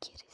¿Y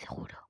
Seguro.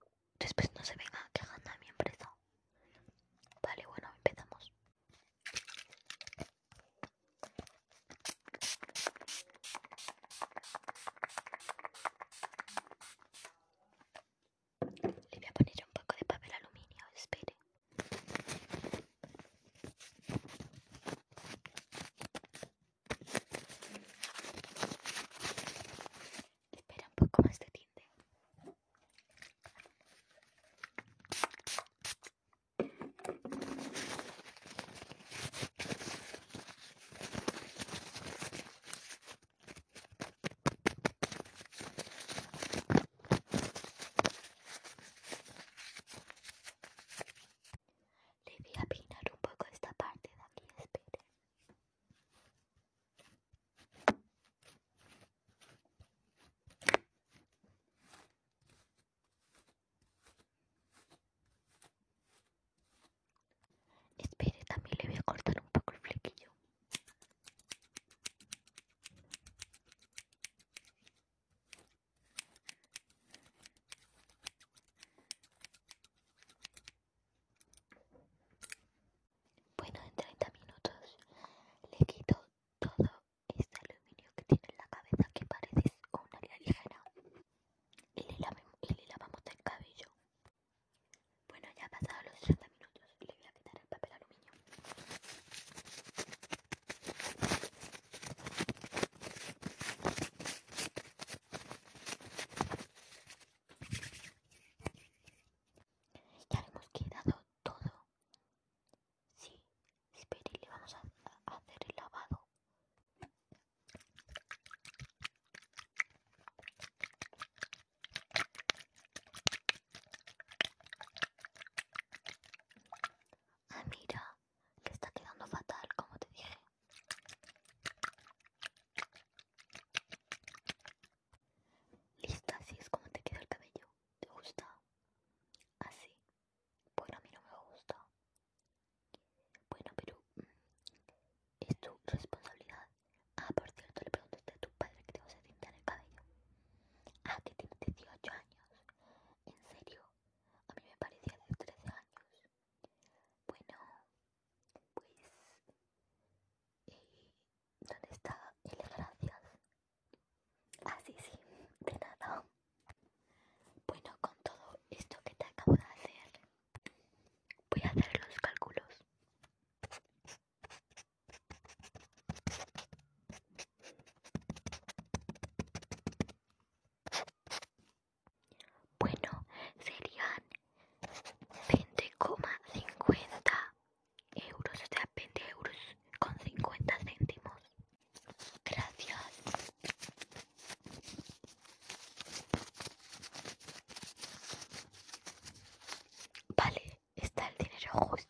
house